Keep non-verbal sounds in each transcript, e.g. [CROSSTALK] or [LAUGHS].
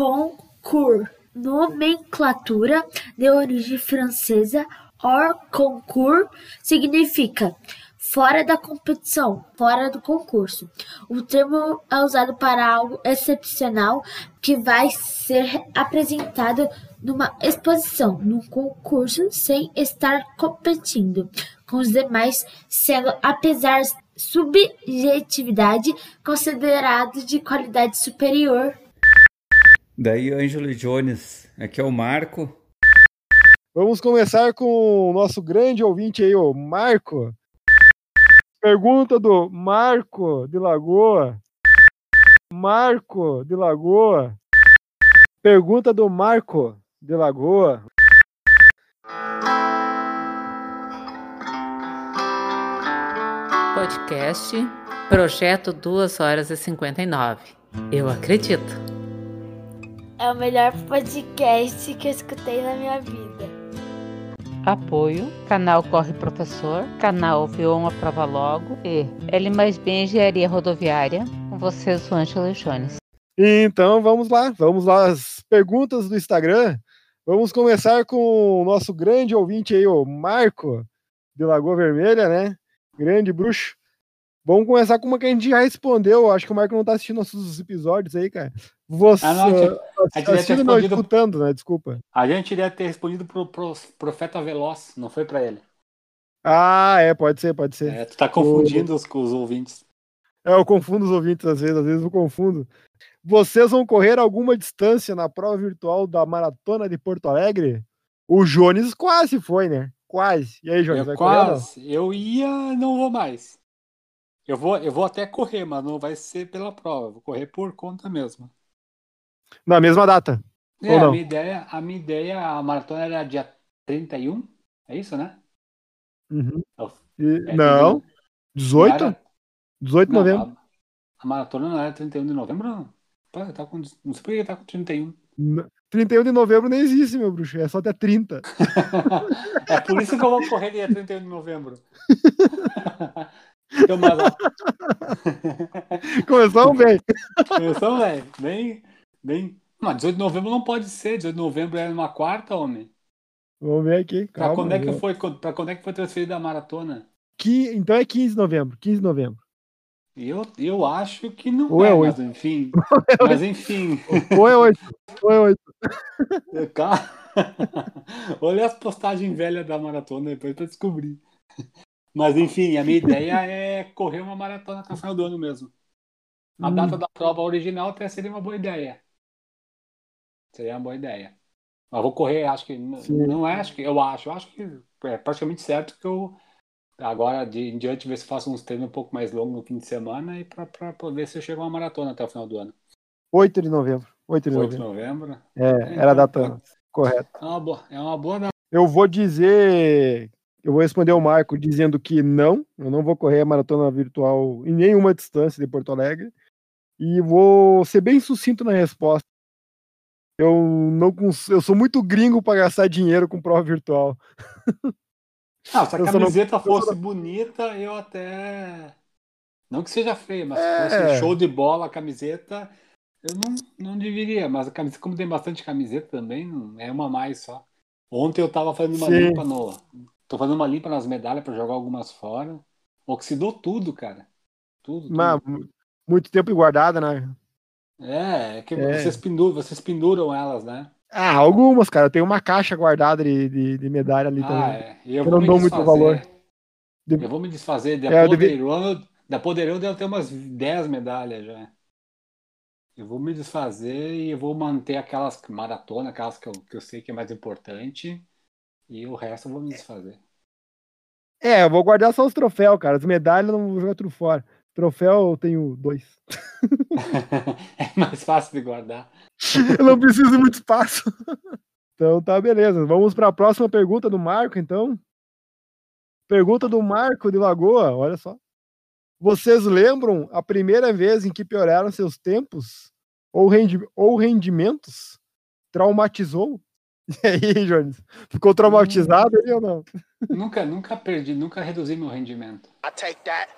concours. Nomenclatura de origem francesa, hors concours significa fora da competição, fora do concurso. O termo é usado para algo excepcional que vai ser apresentado numa exposição, num concurso, sem estar competindo com os demais, sendo, apesar subjetividade, considerado de qualidade superior. Daí, Ângelo Jones, aqui é o Marco. Vamos começar com o nosso grande ouvinte aí, o Marco. Pergunta do Marco de Lagoa. Marco de Lagoa. Pergunta do Marco de Lagoa. Podcast Projeto 2 horas e 59. Eu acredito. É o melhor podcast que eu escutei na minha vida. Apoio, canal Corre Professor, canal Viu Prova Logo e L mais B Engenharia Rodoviária. Com vocês, o Ângelo Jones. Então vamos lá, vamos lá as perguntas do Instagram. Vamos começar com o nosso grande ouvinte aí, o Marco, de Lagoa Vermelha, né? Grande bruxo. Vamos começar com uma que a gente já respondeu. Acho que o Marco não tá assistindo nossos episódios aí, cara. Você ah, não, a gente, a gente não, escutando, né? Desculpa. A gente iria ter respondido pro, pro Profeta Veloz, não foi para ele. Ah, é, pode ser, pode ser. É, tu tá confundindo o... os, os ouvintes. É, eu confundo os ouvintes às vezes, às vezes eu confundo. Vocês vão correr alguma distância na prova virtual da Maratona de Porto Alegre? O Jones quase foi, né? Quase. E aí, Jones, eu quase. correr? Eu ia, não vou mais. Eu vou, eu vou até correr, mas não vai ser pela prova. Vou correr por conta mesmo. Na mesma data? É, a minha ideia, a minha ideia, a maratona era dia 31, é isso, né? Uhum. E, é, não, 18? Era... 18 de novembro. A, a, maratona não era 31 de novembro, não. Pô, tá com, não sei por que tá com 31. 31 de novembro nem existe, meu bruxo. É só até 30. [LAUGHS] é por isso que eu vou correr dia 31 de novembro. [LAUGHS] então, mas, [LAUGHS] Começamos bem. Começamos bem. Bem, bem. Mas 18 de novembro não pode ser. 18 de novembro é uma quarta, homem. Vamos ver aqui. Calma, pra quando é que foi? Para quando é que foi transferida a maratona? Que, então é 15 de novembro. 15 de novembro. Eu, eu acho que não Ou é, é 8. mas enfim. [LAUGHS] mas enfim. Ou é 8. Ou é 8. [LAUGHS] Olha as postagens velhas da maratona depois para descobrir. Mas enfim, a minha ideia é correr uma maratona até o final do ano mesmo. A hum. data da prova original até seria uma boa ideia. Seria uma boa ideia. Mas vou correr, acho que. Sim. Não é, acho que. Eu acho, acho que é praticamente certo que eu agora de em diante ver se faço uns treinos um pouco mais longos no fim de semana e para ver se eu chego a uma maratona até o final do ano. 8 de novembro. 8 de 8 novembro. de novembro. É, é era a data então, correta. É uma boa, é uma boa Eu vou dizer, eu vou responder ao Marco dizendo que não, eu não vou correr a maratona virtual em nenhuma distância de Porto Alegre. E vou ser bem sucinto na resposta. Eu não eu sou muito gringo para gastar dinheiro com prova virtual. [LAUGHS] Ah, se a eu camiseta não... fosse bonita, eu até. Não que seja feia, mas é... se fosse show de bola a camiseta, eu não, não dividiria. Mas a camiseta, como tem bastante camiseta também, é uma mais só. Ontem eu tava fazendo uma Sim. limpa no. Tô fazendo uma limpa nas medalhas para jogar algumas fora. Oxidou tudo, cara. Tudo. tudo. Mas, muito tempo guardada, né? É, é que é. Vocês, penduram, vocês penduram elas, né? Ah, algumas, cara. Tem uma caixa guardada de, de, de medalha ali ah, também. É. Eu, eu não dou muito valor. Eu vou me desfazer. Da é, Poderoso, deve... da Poderoso deve ter umas 10 medalhas já. Eu vou me desfazer e eu vou manter aquelas maratonas, aquelas que eu, que eu sei que é mais importante. E o resto eu vou me desfazer. É, eu vou guardar só os troféus, cara. As medalhas eu não vou jogar tudo fora. Troféu eu tenho dois. [LAUGHS] é mais fácil de guardar. eu não preciso de muito espaço. Então tá, beleza. Vamos para a próxima pergunta do Marco, então. Pergunta do Marco de Lagoa, olha só. Vocês lembram a primeira vez em que pioraram seus tempos ou, rendi ou rendimentos? Traumatizou? [LAUGHS] E aí, Jones? Ficou traumatizado aí ou não? [LAUGHS] Nunca, nunca perdi, nunca reduzi meu rendimento. I take that.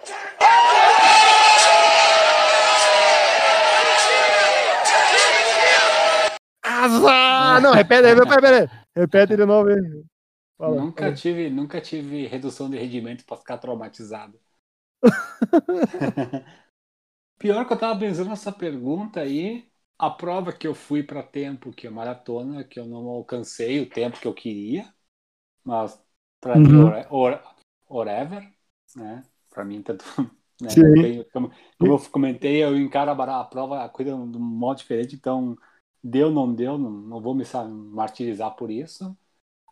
casa! Não, repete, repete, repete, repete de novo aí. Fala, nunca, fala. tive, nunca tive redução de rendimento para ficar traumatizado. [LAUGHS] Pior que eu tava pensando nessa pergunta aí, a prova que eu fui para tempo, que é maratona, que eu não alcancei o tempo que eu queria, mas para mim, Uhum. ore- whatever, né? Para mim tudo. [LAUGHS] Né? Tenho- como, como eu comentei, eu encaro a prova, a coisa de um modo diferente, então deu, não deu, não, não vou me martirizar por isso.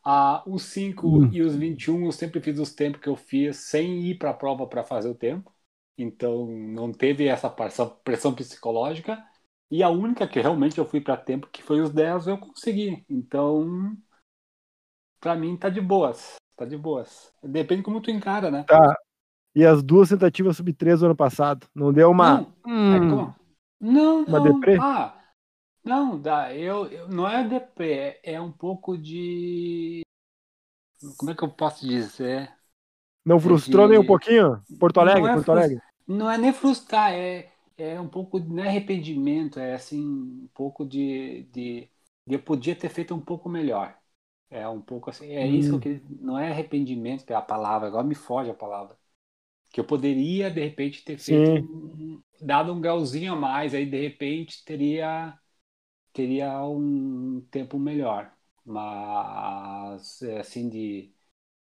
Ah, os 5 Hum. e os 21 eu sempre fiz os tempos que eu fiz sem ir para a prova para fazer o tempo. Então não teve essa pressão, pressão psicológica. E a única que realmente eu fui para tempo, que foi os 10, eu consegui. Então, para mim tá de boas. Tá de boas. Depende como tu encara, né? Tá. E as duas tentativas sub 3 do ano passado. Não deu uma. Não, é Hum, como- não, Uma não. deprê? Ah, não, dá. Eu, eu- não é deprê, é um pouco de. Como é que eu posso dizer? não frustrou de- nem um pouquinho? Porto Alegre, Não é Porto Alegre. Não é nem frustrar, é, é um pouco, não é arrependimento, é assim, um pouco de, de, de eu podia ter feito um pouco melhor. É um pouco assim, é isso que eu Hum. não é arrependimento que é a palavra, agora me foge a palavra. Que eu poderia, de repente, ter feito, um- dado um grauzinho a mais, aí de repente teria, teria um tempo melhor. Mas, é, assim, de,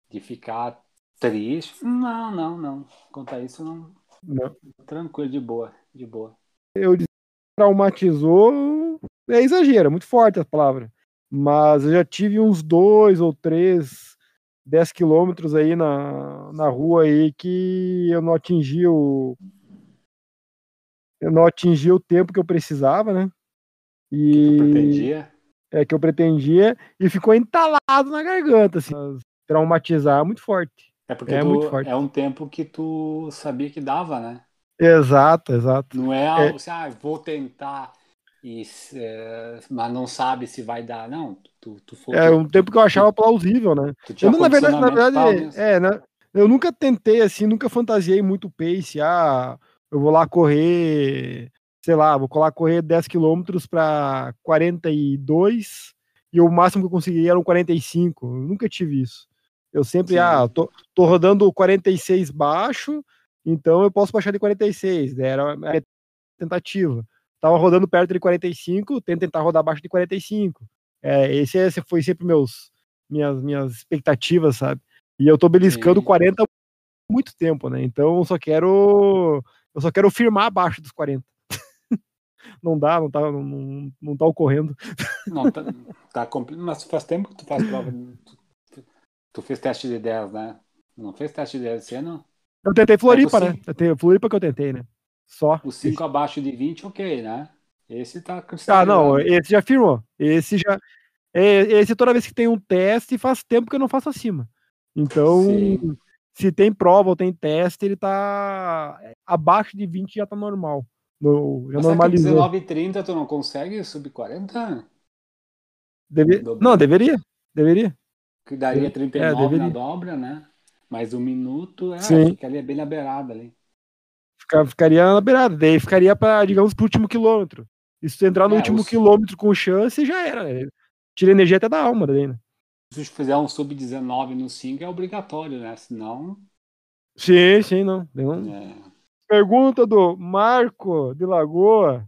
de ficar triste, não, não, não. Quanto a isso, não, Não. Tranquilo, de boa, de boa. Eu disse que traumatizou. É exagero, é muito forte a palavra. Mas eu já tive uns dois ou três, 10 quilômetros aí na, na rua aí que eu não atingi o. Eu não atingi o tempo que eu precisava, né? Que E pretendia. é que eu pretendia e ficou entalado na garganta, assim. Traumatizar é muito forte. É porque é muito forte. é um tempo que tu sabia que dava, né? Exato, exato. Não é algo assim, ah, vou tentar, e, é, mas não sabe se vai dar. Não, tu, tu foi. É um tempo que eu achava plausível, né? tu tinha Eu, na verdade, na verdade, isso. é, né? Eu nunca tentei assim, nunca fantasiei muito o pace. Ah, eu vou lá correr, sei lá, vou lá correr 10 quilômetros para 42 e o máximo que eu conseguiria era um 45. Eu nunca tive isso. Eu sempre, Sim. ah, tô, tô rodando 46 baixo, então eu posso baixar de 46. né? Era a minha tentativa. Tava rodando perto de 45, tento tentar rodar abaixo de 45. É, esse, esse foi sempre meus minhas minhas expectativas, sabe? E eu tô beliscando Sim. 40 há muito tempo, né? Então eu só quero eu só quero firmar abaixo dos 40. [LAUGHS] não dá, não tá não, não, tá ocorrendo. Não, tá, tá compli- Mas faz tempo que tu faz prova. Tu, tu fez teste de 10, né? Não fez teste de 10 esse ano? Eu tentei Floripa, sim. né? Eu tenho Floripa que eu tentei, né? Só. O 5 abaixo de 20, ok, né? Esse tá Ah, não, esse já firmou. Esse já. é, Esse toda vez que tem um teste, faz tempo que eu não faço acima. Então, Sim. se tem prova ou tem teste, ele tá abaixo de 20 já tá normal. No, já Mas que normalizou. 19 e 30 tu não consegue sub 40? Deve-. Não, deveria. Deveria. Que daria É, 39 na deveria. dobra, né? Mas um minuto, é, Sim. ficaria bem na beirada ali. Fica- Ficaria na beirada. Daí ficaria para, digamos, pro último quilômetro. E se tu entrar no É, último quilômetro com chance, já era. né? Tira energia até da alma daí, né? Se fizer um sub 19 no 5 é obrigatório, né? Senão. Sim, sim, não. não. É... Pergunta do Marco de Lagoa.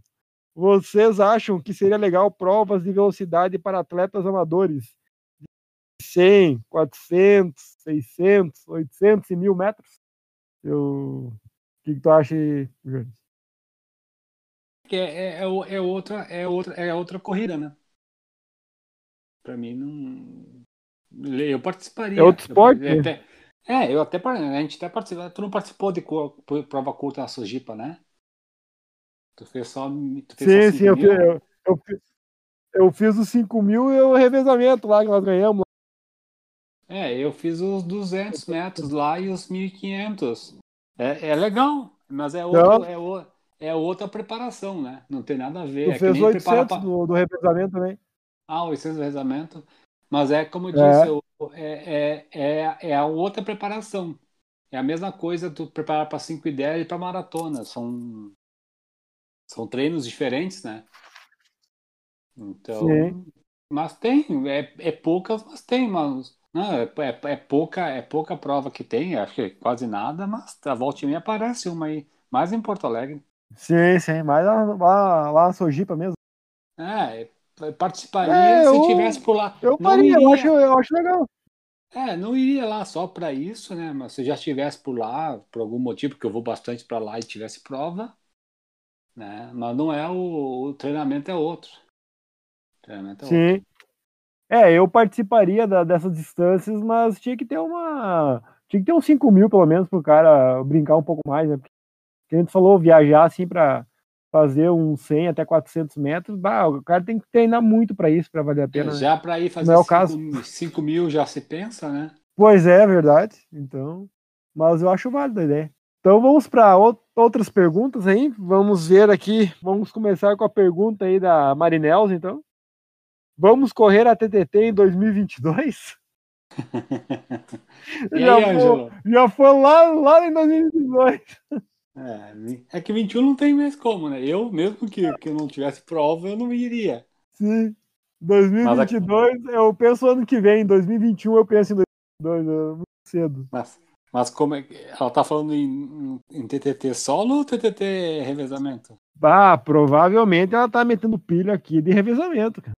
Vocês acham que seria legal provas de velocidade para atletas amadores? De 100, 400, 600, 800 e 1000 metros? Eu... O que, que tu acha, que É, é, é, é outra, é, outra, é outra corrida, né? Pra mim não. Eu participaria. É outro Eu- esporte, eu né? até- é, eu até a gente até participou. Tu não participou de prova curta na Sojipa, né? Tu fez só. Tu fez Sim, só sim, eu, 5 mil? fi- eu, eu, eu fiz os 5 mil e o revezamento lá que nós ganhamos. É, eu fiz os 200 metros lá e os 1500. É, é legal, mas é, outro, é, o- é outra preparação, né? Não tem nada a ver. Tu é fez nem preparar 800 pra... do, do revezamento também. Ah, 800 de rezamento. Mas é como eu É. disse, é, é, é, é a outra preparação. É a mesma coisa tu preparar para 5 e 10 e para maratona. São, são treinos diferentes, né? Então, Sim. mas tem, é, é poucas, mas tem, mas não, é, é, é pouca, é pouca prova que tem, acho que quase nada, mas a volta e meia aparece uma aí, mais em Porto Alegre. Sim, sim, mas lá, lá, lá na Sojipa mesmo. É, participaria É, se eu- tivesse por lá. Eu faria, eu acho, eu acho legal. É, não iria lá só para isso, né? Mas se já estivesse por lá, por algum motivo, porque eu vou bastante para lá e tivesse prova, né? Mas não é o, o treinamento é outro. O treinamento é outro. É, eu participaria da- dessas distâncias, mas tinha que ter uma. Tinha que ter uns 5 mil, pelo menos, pro cara brincar um pouco mais, né? Porque a gente falou viajar assim pra fazer uns 100 até 400 metros, bah, o cara tem que treinar muito pra isso, pra valer a pena. né? Já para ir fazer Não é o 5 caso. cinco mil já se pensa, né? Pois é, é verdade. Então, mas eu acho válida a ideia. Então vamos para outras perguntas aí. Vamos ver aqui. Vamos começar com a pergunta aí da Marinels, então. Vamos correr a TTT em 2022? [LAUGHS] E já, aí, foi, já foi lá, lá em 2022. É, é que 21 não tem mais como, né? Eu, mesmo que, que eu não tivesse prova, eu não iria. Sim. 2022, eu penso ano que vem. 2021 eu penso em 2022. É muito cedo. Mas, mas como é que. Ela tá falando em, em TTT solo ou TTT revezamento? Ah, provavelmente ela tá metendo pilha aqui de revezamento, cara.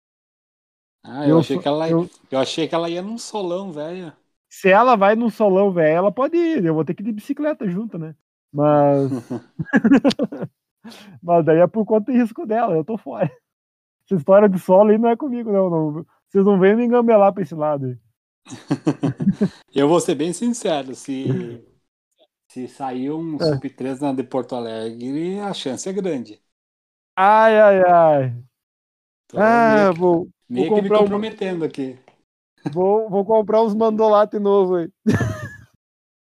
Ah, eu, Eu achei que ela, eu- eu achei que ela ia num solão, velho. Se ela vai num solão, velho, ela pode ir. Eu vou ter que ir de bicicleta junto, né? Mas. [LAUGHS] Mas daí é por conta do risco dela, eu tô fora. Essa história de solo aí não é comigo, não. não. Vocês não vêm me engambelar pra esse lado aí. [LAUGHS] Eu vou ser bem sincero, se, se sair um É. Sub 3 na de Porto Alegre, a chance é grande. Ai, ai, ai. Tô Ah, meio, vou, meio vou que me comprar um- comprometendo aqui. vou, vou comprar uns mandolates novos aí.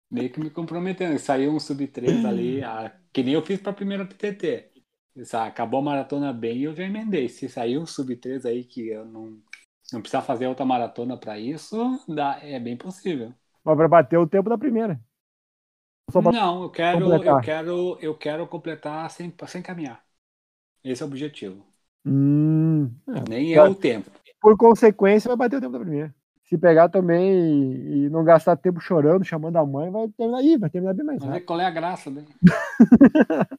Meio que me comprometendo. Saiu um Sub 3 ali, a- que nem eu fiz pra primeira. Sa- Acabou a maratona bem e eu já emendei. Se sair um Sub 3 aí que eu não, não precisar fazer outra maratona pra isso, dá, é bem possível. Mas pra bater o tempo da primeira. Não, eu quero, eu completar. quero, eu quero completar sem, sem caminhar. Esse é o objetivo. Hum, Nem é o tempo. por consequência, vai bater o tempo da primeira. Se pegar também e, e não gastar tempo chorando, chamando a mãe, vai terminar aí, vai terminar bem mais Mas é qual é a graça, né? [LAUGHS]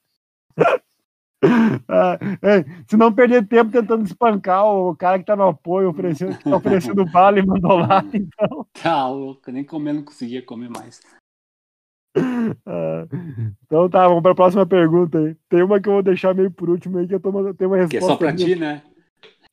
Ah, é, se não perder tempo tentando espancar o cara que tá no apoio, oferecendo, tá oferecendo bala e mandou lá, [LAUGHS] então. Tá louco, nem comer não conseguia comer mais. [LAUGHS] ah, então tá, vamos pra próxima pergunta aí. Tem uma que eu vou deixar meio por último aí, que eu tenho uma resposta. Que é só minha. ti, né?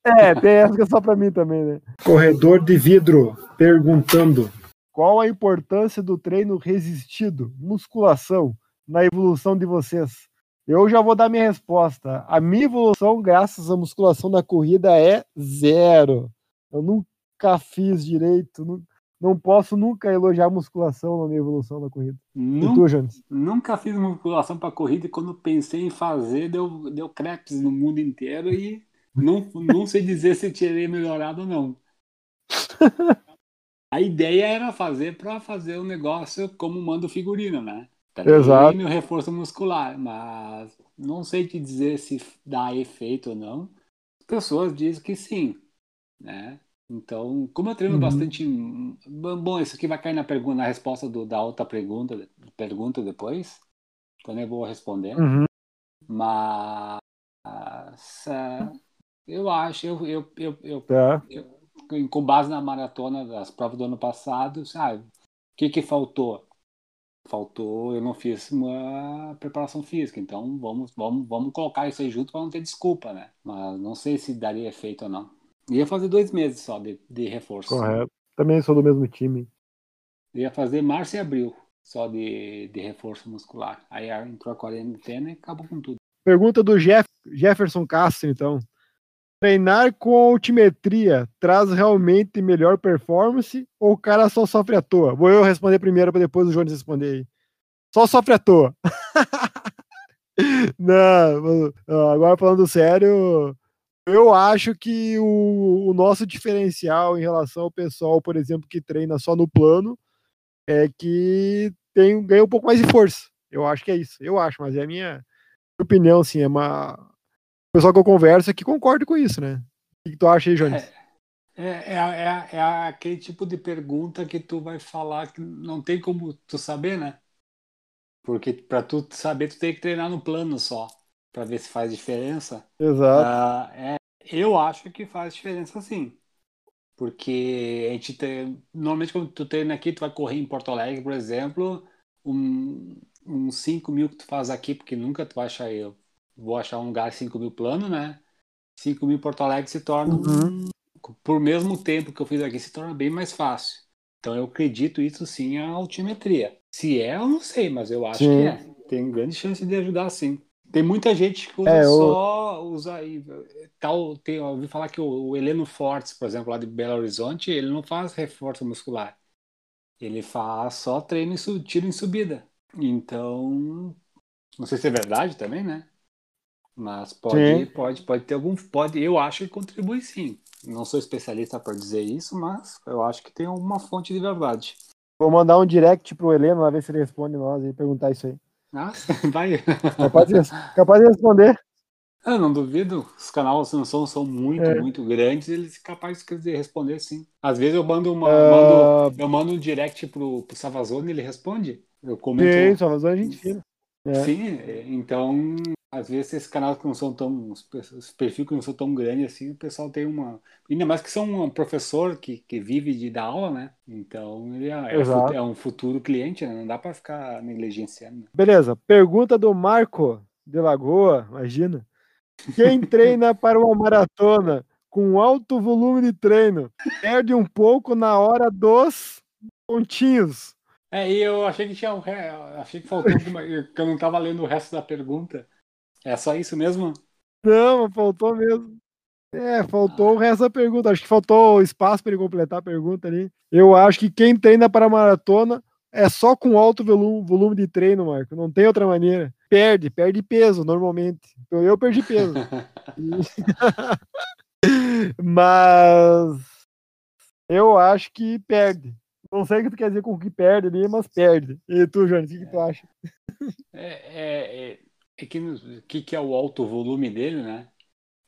É, tem essa que é só pra mim também, né? Corredor de vidro perguntando: Qual a importância do treino resistido, musculação, na evolução de vocês? Eu já vou dar minha resposta. A minha evolução, graças à musculação da corrida, é zero. Eu nunca fiz direito, não, não posso nunca elogiar musculação na minha evolução da corrida. Nunca, tu, nunca fiz musculação pra corrida e quando pensei em fazer, deu, deu crepes no mundo inteiro e não, não sei dizer se terei melhorado ou não. [LAUGHS] A ideia era fazer pra fazer o negócio como manda o figurino, né? Exato. Treino, reforço muscular, mas não sei te dizer se dá efeito ou não. As pessoas dizem que sim, né? Então, como eu treino Uhum. bastante. Bom, isso aqui vai cair na pergunta, na resposta do- da outra pergunta, pergunta depois. Então eu vou responder. Uhum. Mas ah, eu acho, eu, eu, eu, eu, Tá. eu- com base na maratona das provas do ano passado, sabe? O que que faltou? Faltou, eu não fiz uma preparação física, então vamos, vamos, vamos colocar isso aí junto para não ter desculpa, né? Mas não sei se daria efeito ou não. Ia fazer dois meses só de, de reforço. Correto. Também sou do mesmo time. Ia fazer março e abril só de, de reforço muscular. Aí entrou a quarentena e acabou com tudo. Pergunta do Jeff, Jefferson Castro, então. Treinar com altimetria traz realmente melhor performance ou o cara só sofre à toa? Vou eu responder primeiro para depois o Jones responder aí. Só sofre à toa. [LAUGHS] Não, agora falando sério, eu acho que o, o nosso diferencial em relação ao pessoal, por exemplo, que treina só no plano, é que tem, ganha um pouco mais de força. Eu acho que é isso. Eu acho, mas é a minha opinião, assim, é uma. O pessoal que eu converso aqui concorda com isso, né? O que tu acha aí, Jones? É, é, é, é aquele tipo de pergunta que tu vai falar que não tem como tu saber, né? Porque para tu saber, tu tem que treinar no plano só, para ver se faz diferença. Exato. Ah, é, eu acho que faz diferença sim. Porque a gente tem, normalmente quando tu treina aqui, tu vai correr em Porto Alegre, por exemplo, um, uns 5 mil que tu faz aqui, porque nunca tu vai achar eu. Vou achar um lugar 5 mil plano, né? 5 mil Porto Alegre se torna Uhum. um, por mesmo tempo que eu fiz aqui, se torna bem mais fácil. Então eu acredito isso sim a altimetria. Se é, eu não sei, mas eu acho Sim. que é. Tem grande chance de ajudar sim. Tem muita gente que usa É, eu- só, usa tal, tem, eu ouvi falar que o, o Heleno Fortes, por exemplo, lá de Belo Horizonte, ele não faz reforço muscular. Ele faz só treino e tiro em subida. Então, não sei se é verdade também, né? Mas pode, Sim. pode, pode ter algum, pode, eu acho que contribui sim. Não sou especialista para dizer isso, mas eu acho que tem uma fonte de verdade. Vou mandar um direct pro Heleno, lá ver se ele responde nós e perguntar isso aí. Ah, [LAUGHS] vai. Capaz de, capaz de responder. Eu não duvido, os canais não são, são muito, É. muito grandes, eles são capazes de responder sim. Às vezes eu mando uma, Ah. mando, eu mando um direct pro, pro Savazone e ele responde. Eu comento. Sim, só vazou a gente fina. É. Sim, então às vezes esses canais que não são tão. Os pe- os perfis que não são tão grandes assim, o pessoal tem uma. Ainda mais que são um professor que, que vive de dar aula, né? Então ele é, é, é um futuro cliente, né? Não dá para ficar negligenciando. né? Beleza. Pergunta do Marco de Lagoa, imagina. Quem treina [LAUGHS] para uma maratona com alto volume de treino perde um pouco na hora dos pontinhos. É, e eu achei que tinha um achei que faltou alguma, que eu não tava lendo o resto da pergunta. É só isso mesmo? Não, faltou mesmo. É, faltou o resto da pergunta. Acho que faltou espaço para ele completar a pergunta ali. Eu acho que quem treina para maratona é só com alto volume, volume de treino, Marco. Não tem outra maneira. Perde, perde peso normalmente. Então eu perdi peso. [LAUGHS] mas eu acho que perde. Não sei o que tu quer dizer com o que perde ali, mas perde. E tu, Jones, o que, que tu acha? É, é, é, é que, no- que, que é o alto volume dele, né?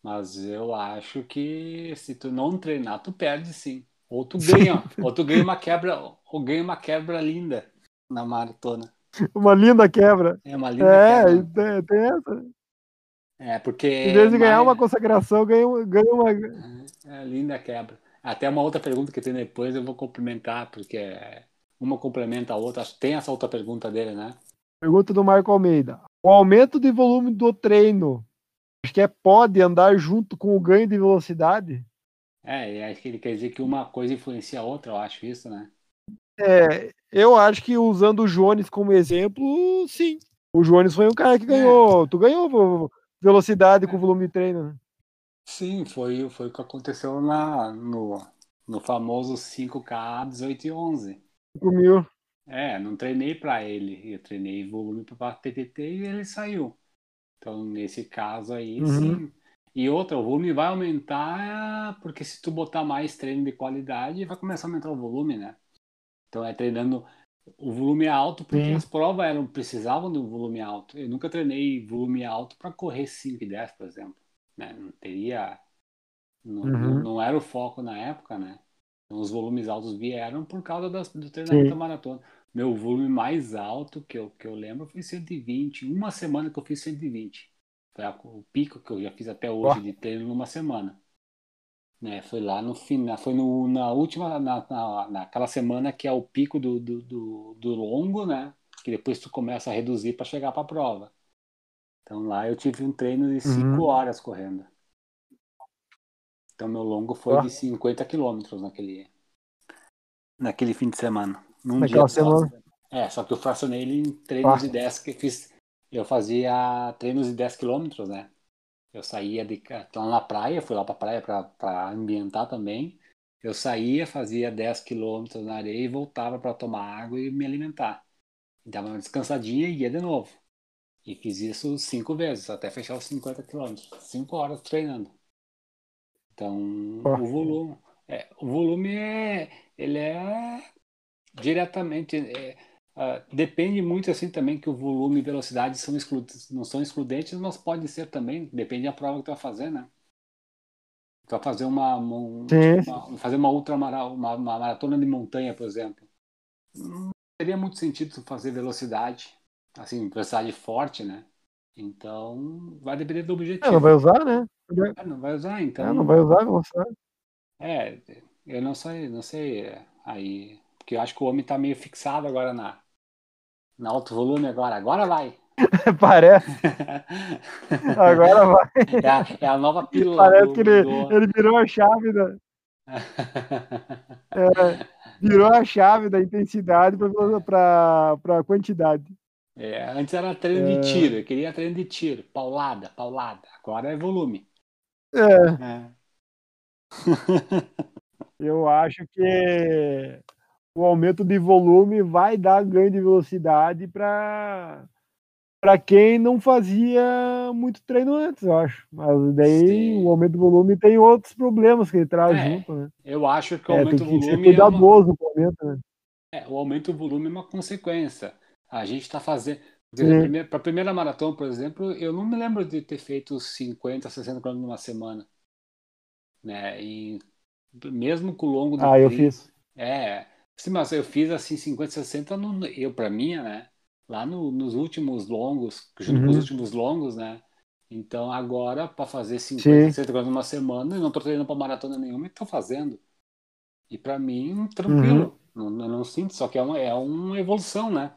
Mas eu acho que se tu não treinar, tu perde sim. Ou tu ganha, ou tu ganha uma quebra, ou ganha uma quebra linda na maratona. Uma linda quebra. É uma linda É, quebra. tem, tem essa. É, porque. Em vez de ganhar uma consagração, ganha, uma- ganha uma. É linda quebra. Até uma outra pergunta que tem depois eu vou complementar, porque é- uma complementa a outra. Acho que tem essa outra pergunta dele, né? Pergunta do Marco Almeida. O aumento de volume do treino, acho que é pode andar junto com o ganho de velocidade? É, acho que ele quer dizer que uma coisa influencia a outra, eu acho isso, né? É, eu acho que usando o Jones como exemplo, sim. O Jones foi um cara que ganhou. Tu ganhou velocidade com volume de treino. né? Sim, foi, foi o que aconteceu na, no, no famoso 5K 18 e 11. 5 mil. É, não treinei para ele, eu treinei volume para TTT e ele saiu. Então, nesse caso aí, Uhum. sim. E outra, o volume vai aumentar, porque se tu botar mais treino de qualidade, vai começar a aumentar o volume, né? Então, é treinando. O volume é alto porque Sim. as provas eram, precisavam de um volume alto. Eu nunca treinei volume alto para correr 5 e 10, por exemplo. Né? Não teria. Não, Uhum. não, era o foco na época, né? Então, os volumes altos vieram por causa das, do treinamento Sim. maratona. Meu volume mais alto que eu, que eu lembro foi 120. Uma semana que eu fiz 120. Foi a- o pico que eu já fiz até hoje Ó. de treino numa semana. Né, foi lá no final, foi no, na última, na, na, naquela semana que é o pico do, do, do, do longo, né? Que depois tu começa a reduzir para chegar para a prova. Então lá eu tive um treino de 5 Uhum. horas correndo. Então meu longo foi Ó. de 50 quilômetros naquele, naquele fim de semana. Num Naquela dia só. É, só que eu fracionei ele em treinos de 10 que fiz. Eu fazia treinos de 10 quilômetros, né? Eu saía de então na praia, fui lá pra praia pra, pra ambientar também. Eu saía, fazia 10 quilômetros na areia e voltava para tomar água e me alimentar. E dava uma descansadinha e ia de novo. E fiz isso cinco vezes, até fechar os 50 quilômetros. Cinco horas treinando. Então, o volume, é, o volume é, ele é diretamente, é, ah, depende muito assim também que o volume e velocidade são exclu- não são excludentes, mas pode ser também, depende da prova que tu vai fazer, né? Vai fazer uma, um- uma- fazer uma ultra uma, uma maratona de montanha, por exemplo. Não teria muito sentido tu fazer velocidade, assim, velocidade forte, né? Então, vai depender do objetivo. É, não vai usar, né? Ah, não vai usar, É, então. não vai usar velocidade. É, eu não sei, não sei é, aí, porque eu acho que o homem tá meio fixado agora na, na alto volume agora, agora vai. [LAUGHS] Parece, [LAUGHS] agora vai. É a, é a nova pílula Parece do- que ele, do- ele virou a chave da, é, virou a chave da intensidade para quantidade. É, antes era treino de tiro, eu queria treino de tiro, paulada, paulada. Agora é volume. É, É. eu acho que o aumento de volume vai dar ganho de velocidade para para quem não fazia muito treino antes, eu acho. Mas daí Sim. o aumento de volume tem outros problemas que ele traz É, junto, né? Eu acho que o É, aumento tem do que ser volume é uma, cuidadoso com o aumento, né? é, o aumento do volume é uma consequência. A gente está fazendo. Para a primeira maratona, por exemplo, eu não me lembro de ter feito 50, 60 km numa semana. Né? E mesmo com o longo do Ah, eu tri- fiz. É, sim, mas eu fiz assim 50, 60, no, eu para mim, né? Lá no- nos últimos longos, junto com os Uhum. últimos longos, né? Então agora para fazer 50, Sim. 60 km numa semana, eu não tô treinando para maratona nenhuma e tô fazendo. E para mim, tranquilo. Não, eu não sinto, só que é uma, é uma evolução, né?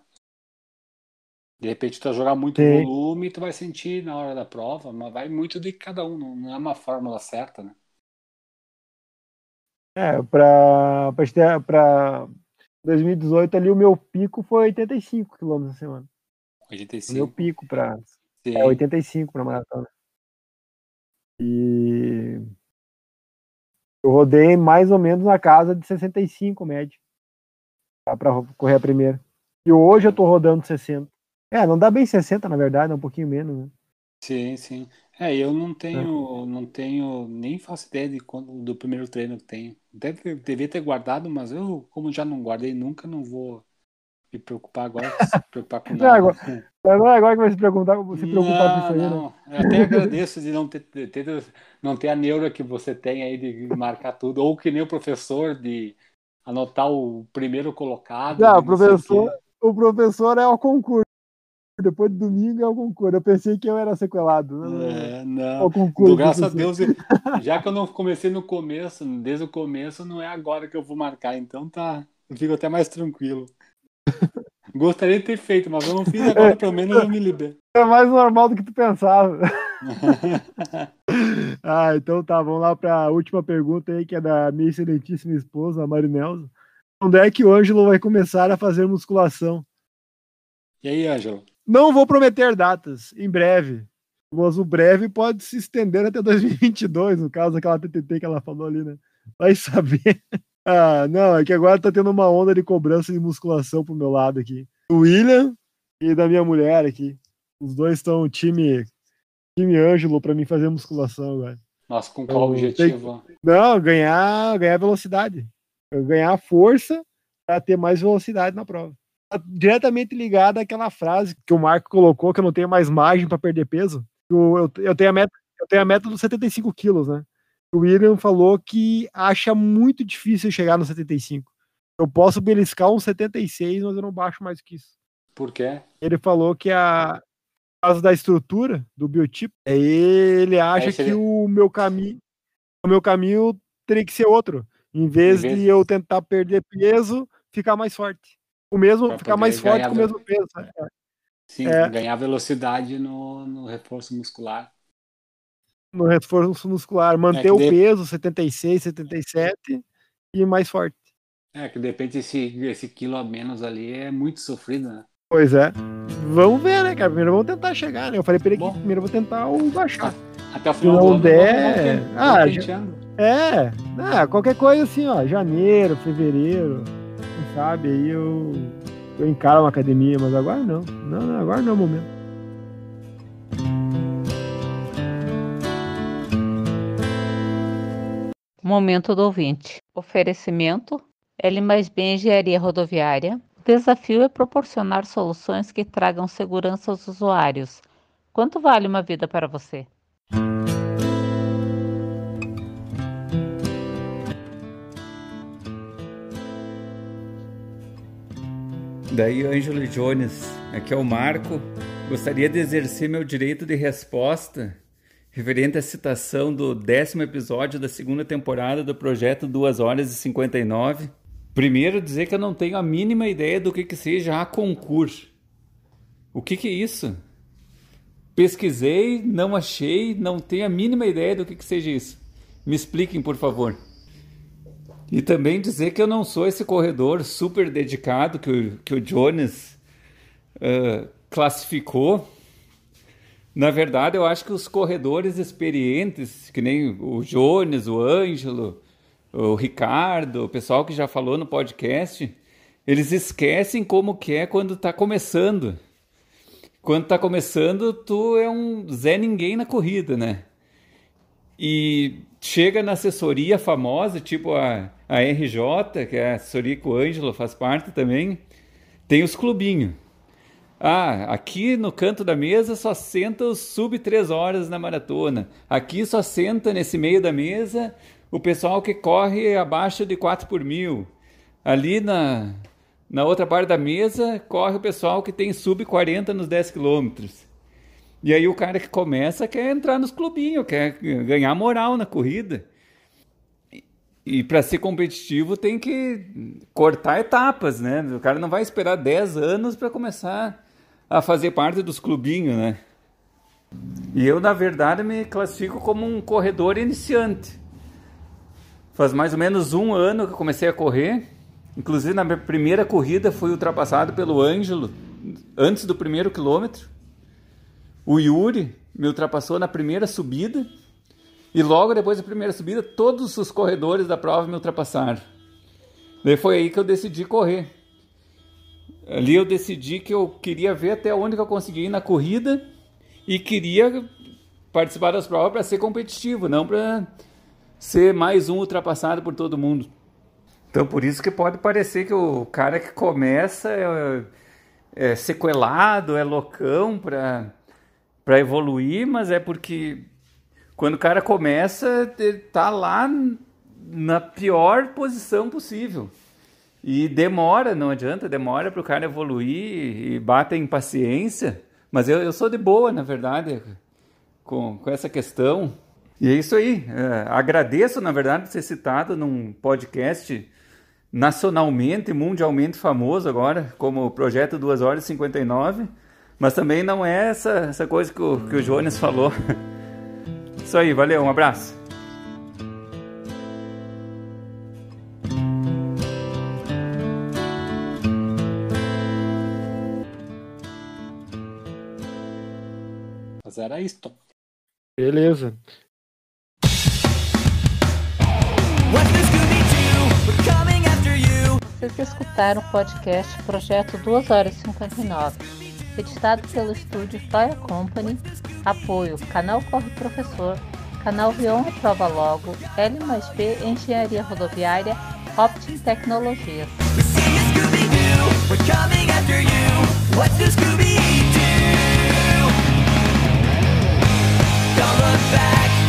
De repente tu vai jogar muito Sim. volume e tu vai sentir na hora da prova, mas vai muito de cada um, não, não é uma fórmula certa, né? É, para para 2018 ali o meu pico foi 85 km na semana. O meu 85. pico para Sim. é 85 para maratona. E eu rodei mais ou menos na casa de 65 médio para correr a primeira. E hoje eu tô rodando 60. É, não dá bem 60 na verdade, é um pouquinho menos, né? Sim, sim. É, eu não tenho, não tenho, nem faço ideia de quando, do primeiro treino que tenho. Deve, devia ter guardado, mas eu, como já não guardei nunca, não vou me preocupar agora, se preocupar com [LAUGHS] Não, nada. agora- Mas não é agora que vai se preocupar, se preocupar com isso aí, né? não. Eu até agradeço de não ter, ter- não ter a neura que você tem aí de marcar tudo, ou que nem o professor de anotar o primeiro colocado. Não, o não professor-. O professor é o concurso. Depois de domingo é o concurso. Eu pensei que eu era sequelado. Não, não, É, não. o concurso. Do graças a. Deus, já que eu não comecei no começo, desde o começo, não é agora que eu vou marcar, então tá. Eu fico até mais tranquilo. Gostaria de ter feito, mas eu não fiz agora, pelo menos eu me libero. É mais normal do que tu pensava. [LAUGHS] Ah, então tá, vamos lá para a última pergunta aí, que é da minha excelentíssima esposa, a Marinelza. Onde é que o Ângelo vai começar a fazer musculação? E aí, Ângelo? Não vou prometer datas, em breve. Mas o breve pode se estender até 2022, no caso daquela TTT que ela falou ali, né? Vai saber. [LAUGHS] Ah, não, é que agora tá tendo uma onda de cobrança de musculação pro meu lado aqui. O William e da minha mulher aqui. Os dois estão time time Ângelo pra mim fazer musculação agora. Nossa, com qual Eu objetivo? Não, ganhar, ganhar velocidade. Ganhar força para ter mais velocidade na prova. Diretamente ligado àquela frase que o Marco colocou, que eu não tenho mais margem para perder peso. Eu, eu, eu tenho a meta, eu tenho a meta dos 75 quilos, né? O William falou que acha muito difícil chegar no 75. Eu posso beliscar uns 76, mas eu não baixo mais que isso. Por quê? Ele falou que a por causa da estrutura do biotipo, ele acha que o meu caminho, o meu caminho teria que ser outro, em vez, vez- de eu tentar perder peso, ficar mais forte. O mesmo, ficar mais forte com o mesmo peso. né? Sim, É. ganhar velocidade no, no reforço muscular. No reforço muscular, manter que o de- peso 76, 77 e mais forte. É, que de repente esse, esse quilo a menos ali é muito sofrido, né? Pois é. Vamos ver, né, cara? Primeiro vamos tentar chegar, né? Eu falei pra ele que primeiro eu vou tentar o baixar. Até o Se final não do ano, der- Ah, já-. É, ah, qualquer coisa assim, ó, janeiro, fevereiro, sabe, aí eu, eu encaro uma academia, mas agora não. Não, não, agora não é o momento. Momento do ouvinte. Oferecimento. L mais B Engenharia Rodoviária. O desafio é proporcionar soluções que tragam segurança aos usuários. Quanto vale uma vida para você? Daí, Ângelo Jones, aqui é o Marco. Gostaria de exercer meu direito de resposta referente à citação do décimo episódio da segunda temporada do projeto 2 horas e 59. Primeiro, dizer que eu não tenho a mínima ideia do que, que seja a concurso. O que, que é isso? Pesquisei, não achei, não tenho a mínima ideia do que, que seja isso. Me expliquem, por favor. E também dizer que eu não sou esse corredor super dedicado que o, que o Jones uh, classificou. Na verdade, eu acho que os corredores experientes, que nem o Jones, o Ângelo, o Ricardo, o pessoal que já falou no podcast, eles esquecem como que é quando está começando. Quando está começando, tu é um Zé Ninguém na corrida, né? E chega na assessoria famosa, tipo a, a RJ, que é a assessoria que o Ângelo faz parte também, tem os clubinhos. Ah, aqui no canto da mesa só senta os sub 3 horas na maratona. Aqui só senta nesse meio da mesa o pessoal que corre abaixo de 4 por mil. Ali na, na outra parte da mesa corre o pessoal que tem sub 40 nos 10 quilômetros. E aí o cara que começa quer entrar nos clubinhos, quer ganhar moral na corrida. E, para ser competitivo tem que cortar etapas, né? O cara não vai esperar 10 anos para começar a fazer parte dos clubinhos, né? E eu, na verdade, me classifico como um corredor iniciante. Faz mais ou menos um ano que eu comecei a correr Inclusive, na minha primeira corrida, fui ultrapassado pelo Ângelo antes do primeiro quilômetro. O Yuri me ultrapassou na primeira subida. E logo depois da primeira subida, todos os corredores da prova me ultrapassaram. Daí foi aí que eu decidi correr. Ali eu decidi que eu queria ver até onde eu conseguia ir na corrida e queria participar das provas para ser competitivo, não para ser mais um ultrapassado por todo mundo. Então, por isso que pode parecer que o cara que começa é, é sequelado, é loucão para evoluir, mas é porque quando o cara começa, ele tá lá na pior posição possível. E demora, não adianta, demora para o cara evoluir e bata em paciência. Mas eu, eu sou de boa, na verdade, com, com essa questão. E é isso aí. É, agradeço, na verdade, por ser citado num podcast nacionalmente, mundialmente famoso agora, como o Projeto 2 horas e 59, mas também não é essa, essa coisa que o, que o Jones falou. [LAUGHS] Isso aí, valeu, um abraço. Mas era isto. Beleza. Vocês escutaram o podcast Projeto 2 horas e 59, editado pelo estúdio Fire Company, apoio Canal Corre Professor, Canal Vion Prova Logo, L mais B Engenharia Rodoviária, Optim Tecnologias. Don't look back